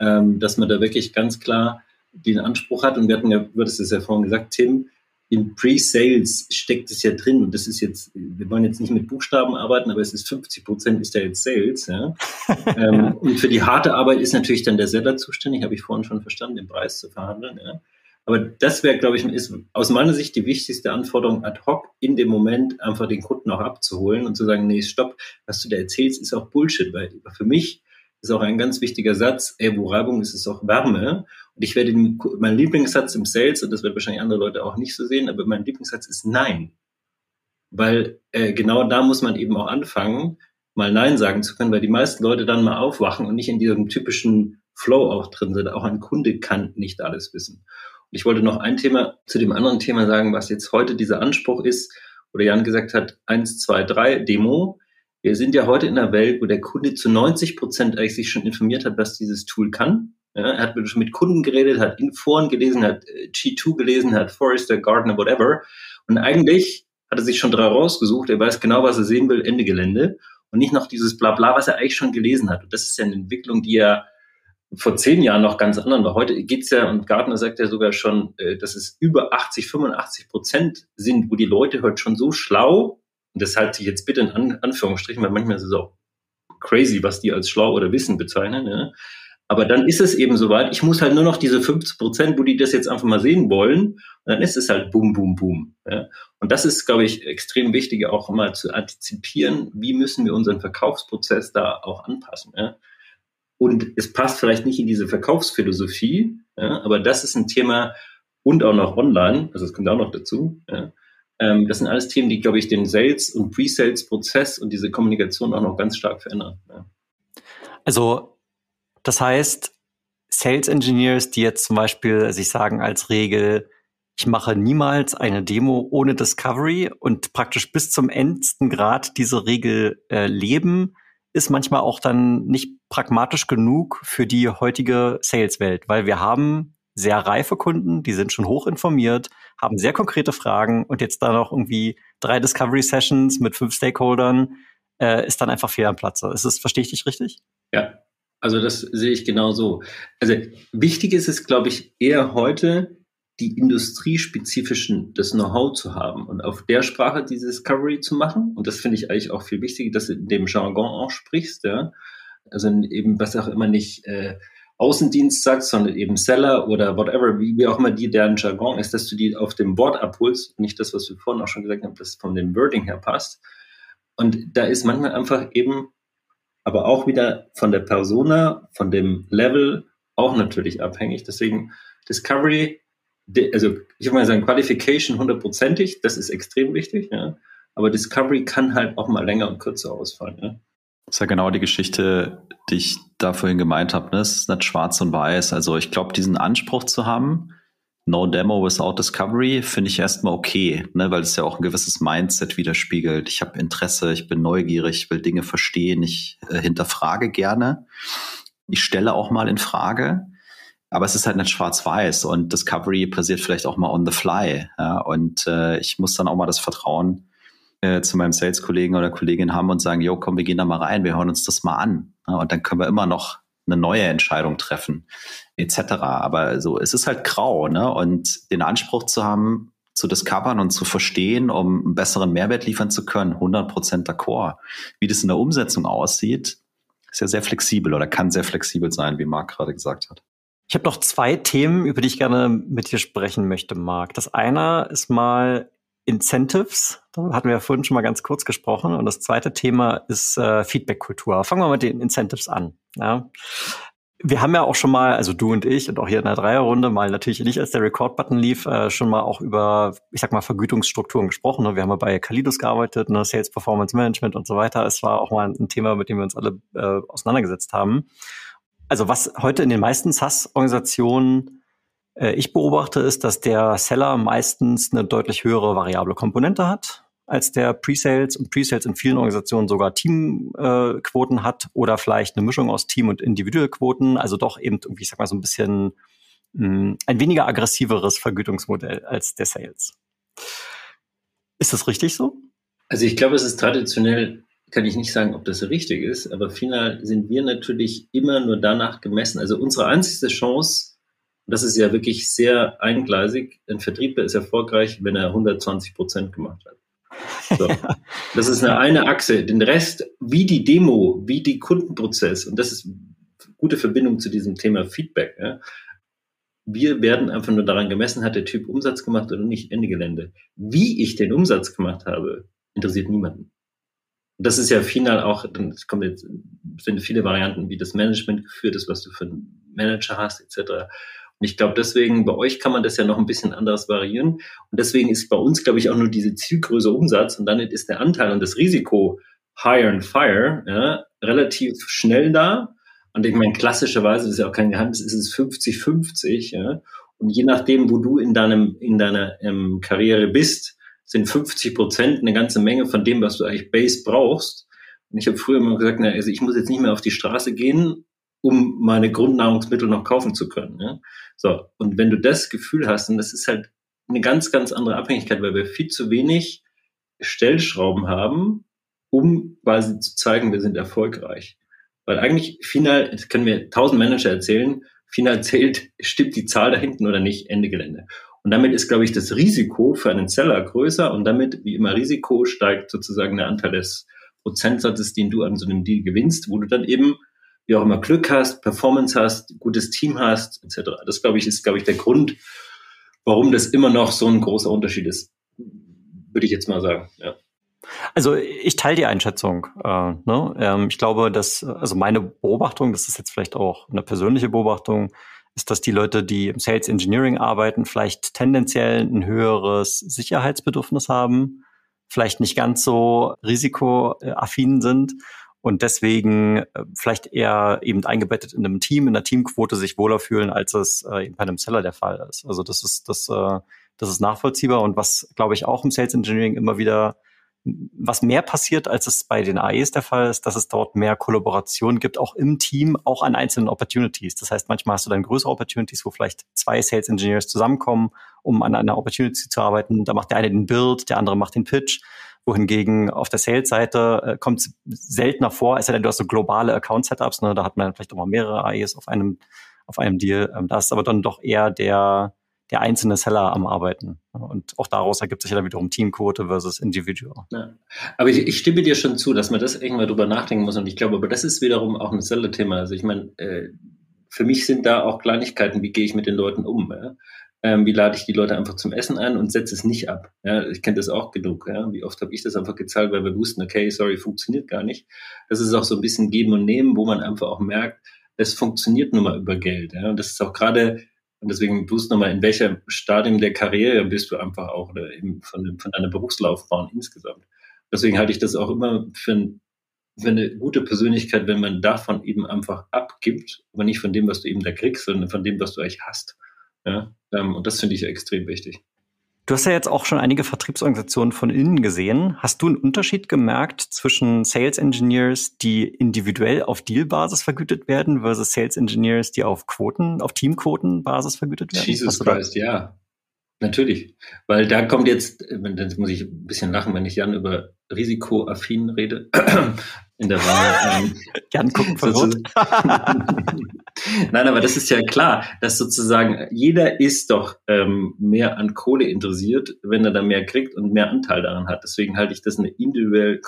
ähm, dass man da wirklich ganz klar den Anspruch hat. Und wir hatten ja, du hattest es ja vorhin gesagt, Tim, in Pre-Sales steckt es ja drin und das ist jetzt, wir wollen jetzt nicht mit Buchstaben arbeiten, aber es ist 50 Prozent ist ja jetzt Sales. Ja? ähm, und für die harte Arbeit ist natürlich dann der Seller zuständig, habe ich vorhin schon verstanden, den Preis zu verhandeln. Ja? Aber das wäre, glaube ich, ist aus meiner Sicht die wichtigste Anforderung ad hoc in dem Moment einfach den Kunden auch abzuholen und zu sagen, nee, stopp, was du da erzählst, ist auch Bullshit, weil für mich ist auch ein ganz wichtiger Satz, ey, wo Reibung ist, ist auch Wärme. Und ich werde mein Lieblingssatz im Sales, und das wird wahrscheinlich andere Leute auch nicht so sehen, aber mein Lieblingssatz ist Nein. Weil äh, genau da muss man eben auch anfangen, mal Nein sagen zu können, weil die meisten Leute dann mal aufwachen und nicht in diesem typischen Flow auch drin sind. Auch ein Kunde kann nicht alles wissen. Ich wollte noch ein Thema zu dem anderen Thema sagen, was jetzt heute dieser Anspruch ist, oder Jan gesagt hat, eins, zwei, drei, Demo. Wir sind ja heute in einer Welt, wo der Kunde zu 90 Prozent eigentlich sich schon informiert hat, was dieses Tool kann. Ja, er hat schon mit Kunden geredet, hat in Foren gelesen, hat äh, G2 gelesen, hat Forrester, Gardner, whatever. Und eigentlich hat er sich schon drei rausgesucht. Er weiß genau, was er sehen will, Ende Gelände. Und nicht noch dieses Blabla, was er eigentlich schon gelesen hat. Und das ist ja eine Entwicklung, die er vor zehn Jahren noch ganz anderen war. Heute geht's ja, und Gartner sagt ja sogar schon, äh, dass es über 80, 85 Prozent sind, wo die Leute heute schon so schlau, und das halte ich jetzt bitte in An Anführungsstrichen, weil manchmal ist es auch crazy, was die als schlau oder Wissen bezeichnen. Ja. Aber dann ist es eben soweit, ich muss halt nur noch diese 50 Prozent, wo die das jetzt einfach mal sehen wollen, und dann ist es halt boom, boom, boom. Ja. Und das ist, glaube ich, extrem wichtig, auch mal zu antizipieren, wie müssen wir unseren Verkaufsprozess da auch anpassen. Ja. Und es passt vielleicht nicht in diese Verkaufsphilosophie, ja, aber das ist ein Thema und auch noch online, also das kommt auch noch dazu. Ja. Ähm, das sind alles Themen, die, glaube ich, den Sales- und Pre-Sales-Prozess und diese Kommunikation auch noch ganz stark verändern. Ja. Also das heißt, Sales Engineers, die jetzt zum Beispiel sich sagen als Regel, ich mache niemals eine Demo ohne Discovery und praktisch bis zum endsten Grad diese Regel äh, leben, ist manchmal auch dann nicht pragmatisch genug für die heutige Sales-Welt, weil wir haben sehr reife Kunden, die sind schon hoch informiert, haben sehr konkrete Fragen und jetzt da noch irgendwie drei Discovery-Sessions mit fünf Stakeholdern äh, ist dann einfach fehl am Platze. Ist das, verstehe ich dich richtig? Ja, also das sehe ich genau so. Also wichtig ist es, glaube ich, eher heute, die industriespezifischen, das Know-how zu haben und auf der Sprache diese Discovery zu machen. Und das finde ich eigentlich auch viel wichtiger, dass du in dem Jargon auch sprichst, ja. Also eben, was auch immer nicht äh, Außendienst sagst, sondern eben Seller oder whatever, wie, wie auch immer die deren Jargon ist, dass du die auf dem Wort abholst, nicht das, was wir vorhin auch schon gesagt haben, das von dem Wording her passt. Und da ist manchmal einfach eben, aber auch wieder von der Persona, von dem Level auch natürlich abhängig. Deswegen Discovery also ich würde mal sagen, Qualification hundertprozentig, das ist extrem wichtig, ja. Aber Discovery kann halt auch mal länger und kürzer ausfallen, ja. Ist ja genau die Geschichte, die ich da vorhin gemeint habe. Ne? Es ist nicht schwarz und weiß. Also ich glaube, diesen Anspruch zu haben, No Demo without Discovery, finde ich erstmal okay, ne? weil es ja auch ein gewisses Mindset widerspiegelt. Ich habe Interesse, ich bin neugierig, ich will Dinge verstehen, ich äh, hinterfrage gerne. Ich stelle auch mal in Frage. Aber es ist halt nicht schwarz-weiß und Discovery passiert vielleicht auch mal on the fly. Ja? Und äh, ich muss dann auch mal das Vertrauen äh, zu meinem Sales-Kollegen oder Kollegin haben und sagen, jo, komm, wir gehen da mal rein, wir hören uns das mal an. Ja? Und dann können wir immer noch eine neue Entscheidung treffen, etc. Aber so, es ist halt grau, ne? Und den Anspruch zu haben, zu discovern und zu verstehen, um einen besseren Mehrwert liefern zu können, 100% d'accord. Wie das in der Umsetzung aussieht, ist ja sehr flexibel oder kann sehr flexibel sein, wie Marc gerade gesagt hat. Ich habe noch zwei Themen, über die ich gerne mit dir sprechen möchte, Marc. Das eine ist mal Incentives. Da hatten wir ja vorhin schon mal ganz kurz gesprochen. Und das zweite Thema ist äh, Feedback-Kultur. Fangen wir mit den Incentives an. Ja. Wir haben ja auch schon mal, also du und ich und auch hier in der Dreierrunde, mal natürlich nicht, als der Record-Button lief, äh, schon mal auch über, ich sag mal, Vergütungsstrukturen gesprochen. Ne? Wir haben ja bei Kalidos gearbeitet, ne? Sales Performance Management und so weiter. Es war auch mal ein Thema, mit dem wir uns alle äh, auseinandergesetzt haben also was heute in den meisten SaaS-Organisationen ich beobachte, ist, dass der Seller meistens eine deutlich höhere variable Komponente hat als der Pre-Sales und Pre-Sales in vielen Organisationen sogar Teamquoten äh, hat oder vielleicht eine Mischung aus Team- und Individualquoten, also doch eben irgendwie, ich sag mal, so ein bisschen mh, hm, ein weniger aggressiveres Vergütungsmodell als der Sales. Ist das richtig so? Also ich glaube, es ist traditionell kann ich nicht sagen, ob das richtig ist, aber final sind wir natürlich immer nur danach gemessen. Also unsere einzige Chance, das ist ja wirklich sehr eingleisig, ein Vertriebler ist erfolgreich, wenn er 120 Prozent gemacht hat. So. Das ist eine, eine Achse. Den Rest, wie die Demo, wie die Kundenprozess, und das ist gute Verbindung zu diesem Thema Feedback. Ja. Wir werden einfach nur daran gemessen, hat der Typ Umsatz gemacht oder nicht, Ende Gelände. Wie ich den Umsatz gemacht habe, interessiert niemanden das ist ja final auch, dann kommt jetzt, sind viele Varianten, wie das Management geführt ist, was du für einen Manager hast, etc. Und ich glaube, deswegen, bei euch kann man das ja noch ein bisschen anders variieren. Und deswegen ist bei uns, glaube ich, auch nur diese Zielgröße Umsatz und dann ist der Anteil und das Risiko higher and fire ja, relativ schnell da. Und ich meine, klassischerweise, das ist ja auch kein Geheimnis, ist es 50-50. Ja. Und je nachdem, wo du in deinem, in deiner ähm, Karriere bist, sind 50 Prozent eine ganze Menge von dem, was du eigentlich Base brauchst. Und ich habe früher immer gesagt, na, also ich muss jetzt nicht mehr auf die Straße gehen, um meine Grundnahrungsmittel noch kaufen zu können. Ja? So, und wenn du das Gefühl hast, und das ist halt eine ganz, ganz andere Abhängigkeit, weil wir viel zu wenig Stellschrauben haben, um quasi zu zeigen, wir sind erfolgreich. Weil eigentlich final, das können wir tausend Manager erzählen, final zählt, stimmt die Zahl da hinten oder nicht, Ende Gelände. Und damit ist, glaube ich, das Risiko für einen Seller größer und damit, wie immer Risiko, steigt sozusagen der Anteil des Prozentsatzes, den du an so einem Deal gewinnst, wo du dann eben, wie auch immer, Glück hast, Performance hast, gutes Team hast, etc. Das, glaube ich, ist, glaube ich, der Grund, warum das immer noch so ein großer Unterschied ist. Würde ich jetzt mal sagen, ja. Also ich teile die Einschätzung. Äh, ne? ähm, ich glaube, dass, also meine Beobachtung, das ist jetzt vielleicht auch eine persönliche Beobachtung, ist, dass die Leute, die im Sales Engineering arbeiten, vielleicht tendenziell ein höheres Sicherheitsbedürfnis haben, vielleicht nicht ganz so risikoaffin sind und deswegen äh, vielleicht eher eben eingebettet in einem Team, in der Teamquote sich wohler fühlen, als es äh, eben bei einem Seller der Fall ist. Also das ist das, äh, das ist nachvollziehbar und was glaube ich auch im Sales Engineering immer wieder was mehr passiert, als es bei den AEs der Fall ist, dass es dort mehr Kollaboration gibt, auch im Team, auch an einzelnen Opportunities. Das heißt, manchmal hast du dann größere Opportunities, wo vielleicht zwei Sales Engineers zusammenkommen, um an einer Opportunity zu arbeiten. Da macht der eine den Build, der andere macht den Pitch. Wohingegen auf der Sales-Seite äh, kommt es seltener vor, es sei denn, du hast so globale Account-Setups, ne? da hat man vielleicht auch mal mehrere AEs auf einem, auf einem Deal. Ähm, da ist aber dann doch eher der, der einzelne Seller am Arbeiten. Und auch daraus ergibt sich ja dann wiederum Teamquote versus Individual. Ja. Aber ich, ich, stimme dir schon zu, dass man das irgendwann drüber nachdenken muss. Und ich glaube, aber das ist wiederum auch ein Seller-Thema. Also ich meine, äh, für mich sind da auch Kleinigkeiten, wie gehe ich mit den Leuten um. Ja? Ähm, wie lade ich die Leute einfach zum Essen ein und setze es nicht ab. Ja? Ich kenne das auch genug. Ja? Wie oft habe ich das einfach gezahlt, weil wir wussten, okay, sorry, funktioniert gar nicht. Das ist auch so ein bisschen Geben und Nehmen, wo man einfach auch merkt, es funktioniert nun mal über Geld. Ja? Und das ist auch gerade und deswegen tust nochmal, in welchem Stadium der Karriere bist du einfach auch oder eben von, von deiner Berufslaufbahn insgesamt. Deswegen halte ich das auch immer für, für eine gute Persönlichkeit, wenn man davon eben einfach abgibt, aber nicht von dem, was du eben da kriegst, sondern von dem, was du eigentlich hast. Ja? Ähm, und das finde ich extrem wichtig. Du hast ja jetzt auch schon einige Vertriebsorganisationen von innen gesehen. Hast du einen Unterschied gemerkt zwischen Sales Engineers, die individuell auf Dealbasis vergütet werden, versus Sales Engineers, die auf Quoten, auf Teamquotenbasis vergütet werden? Jesus Christ, ja. Natürlich. Weil da kommt jetzt, jetzt muss ich ein bisschen lachen, wenn ich Jan über risikoaffin rede. In der Wahl. Ähm, Jan gucken verwirrt. Nein, aber das ist ja klar, dass sozusagen jeder ist doch ähm, mehr an Kohle interessiert, wenn er da mehr kriegt und mehr Anteil daran hat. Deswegen halte ich das eine individuelle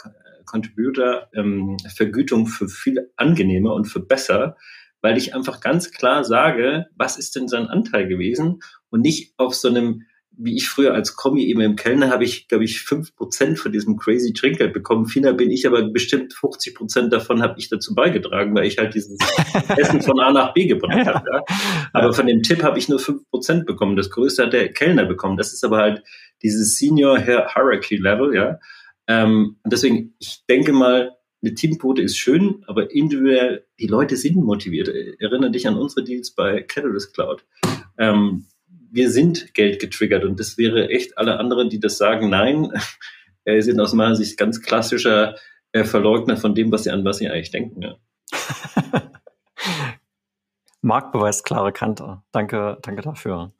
Contributor-Vergütung ähm, für viel angenehmer und für besser, weil ich einfach ganz klar sage, was ist denn sein Anteil gewesen und nicht auf so einem wie ich früher als Kommi eben im Kellner habe ich, glaube ich, fünf Prozent von diesem crazy Trinkgeld bekommen. Final bin ich aber bestimmt 50 Prozent davon habe ich dazu beigetragen, weil ich halt dieses Essen von A nach B gebracht habe. Ja. Aber von dem Tipp habe ich nur fünf Prozent bekommen. Das größte hat der Kellner bekommen. Das ist aber halt dieses Senior Hierarchy Level, ja. Ähm, und deswegen, ich denke mal, eine Teamquote ist schön, aber individuell, die Leute sind motiviert. Erinnere dich an unsere Deals bei Catalyst Cloud. Ähm, wir sind Geld getriggert und das wäre echt alle anderen, die das sagen, nein, äh, sind aus meiner Sicht ganz klassischer äh, Verleugner von dem, was sie an was sie eigentlich denken. Ja. Marc beweist klare Kante. Danke, danke dafür.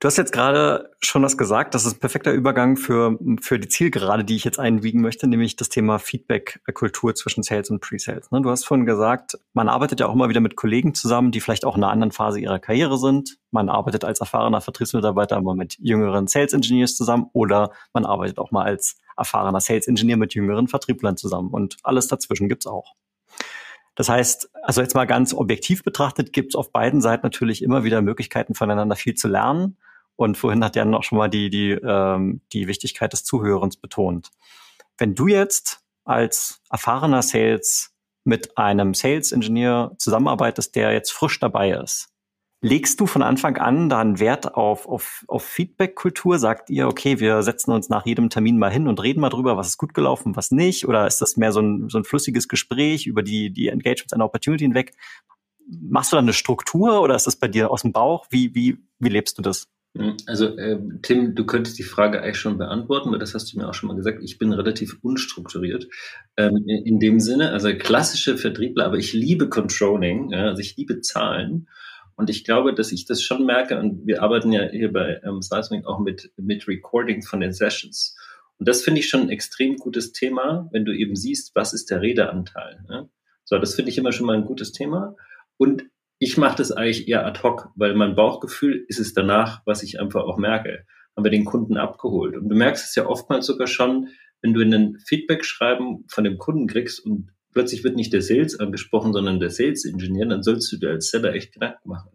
Du hast jetzt gerade schon was gesagt, das ist ein perfekter Übergang für, für die Zielgerade, die ich jetzt einwiegen möchte, nämlich das Thema Feedback-Kultur zwischen Sales und Pre-Sales. Ne, du hast vorhin gesagt, man arbeitet ja auch immer wieder mit Kollegen zusammen, die vielleicht auch in einer anderen Phase ihrer Karriere sind. Man arbeitet als erfahrener Vertriebsmitarbeiter aber mit jüngeren Sales Engineers zusammen oder man arbeitet auch mal als erfahrener Sales Engineer mit jüngeren Vertrieblern zusammen und alles dazwischen gibt's auch. Das heißt, also jetzt mal ganz objektiv betrachtet, gibt es auf beiden Seiten natürlich immer wieder Möglichkeiten, voneinander viel zu lernen. Und vorhin hat Jan auch schon mal die, die, ähm, die Wichtigkeit des Zuhörens betont. Wenn du jetzt als erfahrener Sales mit einem Sales Engineer zusammenarbeitest, der jetzt frisch dabei ist, legst du von Anfang an da einen Wert auf, auf, auf Feedback-Kultur? Sagt ihr, okay, wir setzen uns nach jedem Termin mal hin und reden mal drüber, was ist gut gelaufen, was nicht? Oder ist das mehr so ein, so ein flüssiges Gespräch über die, die Engagements einer Opportunity hinweg? Machst du da eine Struktur oder ist das bei dir aus dem Bauch? Wie, wie, wie lebst du das? Hm, also äh, Tim, du könntest die Frage eigentlich schon beantworten, weil das hast du mir auch schon mal gesagt. Ich bin relativ unstrukturiert ähm, in, in, dem Sinne, also klassische Vertriebler, aber ich liebe Controlling, ja, also ich liebe Zahlen und ich glaube, dass ich das schon merke und wir arbeiten ja hier bei ähm, Seismic auch mit mit Recording von den Sessions und das finde ich schon ein extrem gutes Thema, wenn du eben siehst, was ist der Redeanteil. Ja? So, das finde ich immer schon mal ein gutes Thema und ich mache das eigentlich eher ad hoc, weil mein Bauchgefühl ist es danach, was ich einfach auch merke. Haben wir den Kunden abgeholt. Und du merkst es ja oftmals sogar schon, wenn du in ein Feedback-Schreiben von dem Kunden kriegst und plötzlich wird nicht der Sales angesprochen, sondern der Sales-Ingenieur, dann sollst du dir als Seller echt Gedanken machen.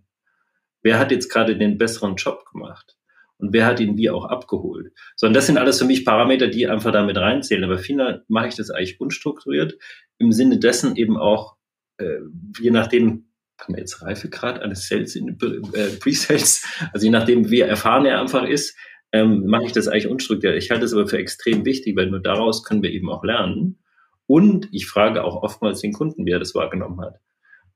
Wer hat jetzt gerade den besseren Job gemacht? und wer hat ihn wie auch abgeholt. Sondern das sind alles für mich Parameter, die einfach damit reinzählen. Aber viel mache ich das eigentlich unstrukturiert, im Sinne dessen eben auch, äh, je nachdem, kann man jetzt Reifegrad eines Sales in äh, Pre-Sales, also je nachdem, wie erfahren er einfach ist, ähm, mache ich das eigentlich unstrukturiert. Ich halte es aber für extrem wichtig, weil nur daraus können wir eben auch lernen. Und ich frage auch oftmals den Kunden, wie er das wahrgenommen hat.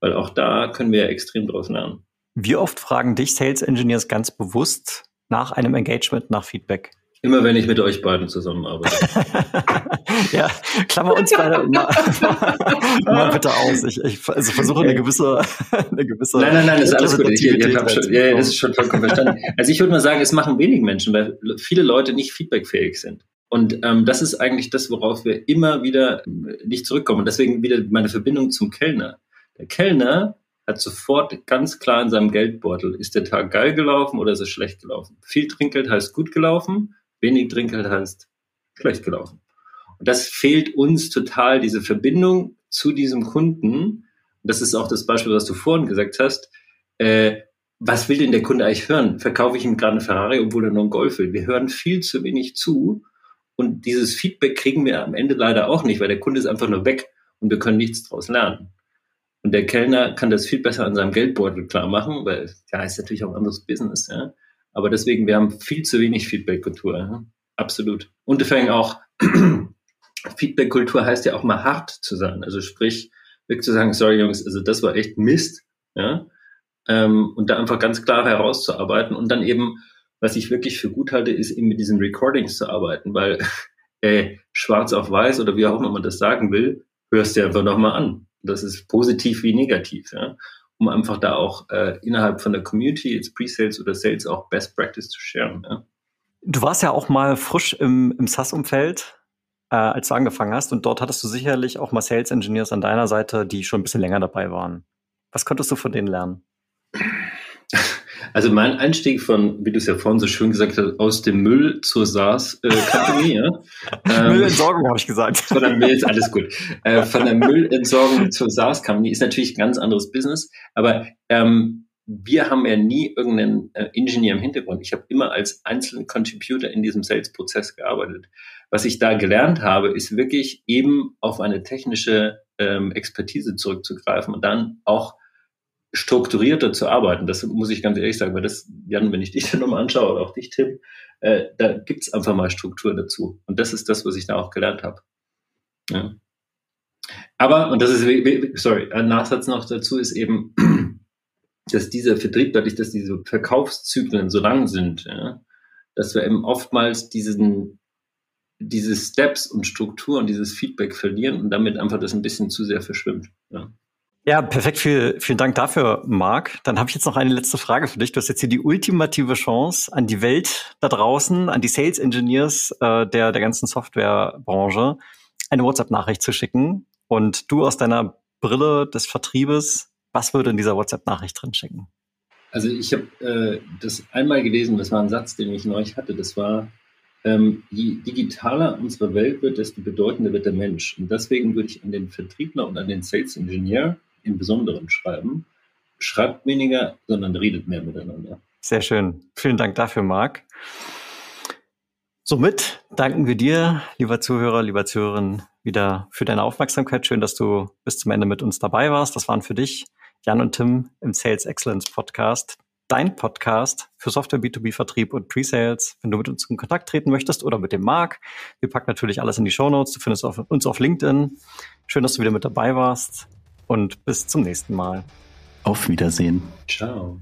Weil auch da können wir extrem draus lernen. Wie oft fragen dich Sales Engineers ganz bewusst nach einem Engagement nach Feedback? Immer wenn ich mit euch beiden zusammenarbeite. ja, klammer uns beide mal, mal bitte aus. Ich, ich also versuche eine gewisse, eine gewisse. Nein, nein, nein, das ist alles gut. Ich, ich hab schon, ja, das ist schon vollkommen verstanden. Also ich würde mal sagen, es machen wenig Menschen, weil viele Leute nicht feedbackfähig sind. Und ähm, das ist eigentlich das, worauf wir immer wieder nicht zurückkommen. Und deswegen wieder meine Verbindung zum Kellner. Der Kellner hat sofort ganz klar in seinem Geldbeutel, ist der Tag geil gelaufen oder ist er schlecht gelaufen? Viel Trinkgeld heißt gut gelaufen, wenig Trinkgeld heißt schlecht gelaufen. Und das fehlt uns total, diese Verbindung zu diesem Kunden. Und das ist auch das Beispiel, was du vorhin gesagt hast. Äh, was will denn der Kunde eigentlich hören? Verkaufe ich ihm gerade eine Ferrari, obwohl er nur einen Golf will? Wir hören viel zu wenig zu. Und dieses Feedback kriegen wir am Ende leider auch nicht, weil der Kunde ist einfach nur weg und wir können nichts daraus lernen. Und der Kellner kann das viel besser an seinem Geldbeutel klar machen, weil ja, ist natürlich auch ein anderes Business, ja. Aber deswegen, wir haben viel zu wenig Feedback-Kultur, ja? absolut. Und deswegen auch Feedback-Kultur heißt ja auch mal hart zu sein. Also sprich, wirklich zu sagen, sorry Jungs, also das war echt Mist, ja. Ähm, und da einfach ganz klar herauszuarbeiten und dann eben, was ich wirklich für gut halte, ist eben mit diesen Recordings zu arbeiten, weil äh, schwarz auf weiß oder wie auch immer man das sagen will, hörst du einfach nochmal an. Das ist positiv wie negativ, ja. Um einfach da auch äh, innerhalb von der Community, jetzt Pre-Sales oder Sales, auch Best Practice zu sharen. Ja. Du warst ja auch mal frisch im, im SaaS-Umfeld, äh, als du angefangen hast. Und dort hattest du sicherlich auch mal Sales Engineers an deiner Seite, die schon ein bisschen länger dabei waren. Was konntest du von denen lernen? Also mein Einstieg von, wie du es ja vorhin so schön gesagt hast, aus dem Müll zur SaaS äh, Company, ja. Ähm, Müllentsorgung habe ich gesagt. Von der Müll ist alles gut. Äh, von der Müllentsorgung zur SaaS Company ist natürlich ein ganz anderes Business, aber ähm, wir haben ja nie irgendeinen äh, Ingenieur im Hintergrund. Ich habe immer als einzelnen Contributor in diesem Sales-Prozess gearbeitet. Was ich da gelernt habe, ist wirklich eben auf eine technische ähm, Expertise zurückzugreifen und dann auch strukturierter zu arbeiten. Das muss ich ganz ehrlich sagen, weil das, Jan, wenn ich dich dann nochmal anschaue oder auch dich, Tim, äh, da gibt's einfach mal Struktur dazu. Und das ist das, was ich da auch gelernt habe. Ja. Aber, und das ist, sorry, ein Nachsatz noch dazu ist eben, dass dieser Vertrieb, dadurch, dass diese Verkaufszyklen so lang sind, ja, dass wir eben oftmals diesen, diese Steps und Strukturen, dieses Feedback verlieren und damit einfach das ein bisschen zu sehr verschwimmt. Ja. Ja, perfekt. Viel, vielen Dank dafür, Marc. Dann habe ich jetzt noch eine letzte Frage für dich. Du hast jetzt hier die ultimative Chance an die Welt da draußen, an die Sales Engineers äh, der, der ganzen Softwarebranche, eine WhatsApp-Nachricht zu schicken. Und du aus deiner Brille des Vertriebes, was würde in dieser WhatsApp-Nachricht drin schicken? Also ich habe äh, das einmal gelesen, das war ein Satz, den ich neulich hatte. Das war, ähm, je digitaler unsere Welt wird, desto bedeutender wird der Mensch. Und deswegen würde ich an den Vertriebler und an den Sales Engineer im Besonderen schreiben. Schreibt weniger, sondern redet mehr miteinander. Sehr schön. Vielen Dank dafür, Marc. Somit danken wir dir, lieber Zuhörer, lieber Zuhörerin, wieder für deine Aufmerksamkeit. Schön, dass du bis zum Ende mit uns dabei warst. Das waren für dich Jan und Tim im Sales Excellence Podcast. Dein Podcast für Software B2B Vertrieb und Pre-Sales. Wenn du mit uns in Kontakt treten möchtest oder mit dem Marc, wir packen natürlich alles in die Show Notes. Du findest uns auf LinkedIn. Schön, dass du wieder mit dabei warst und bis zum nächsten Mal. Auf Wiedersehen. Ciao.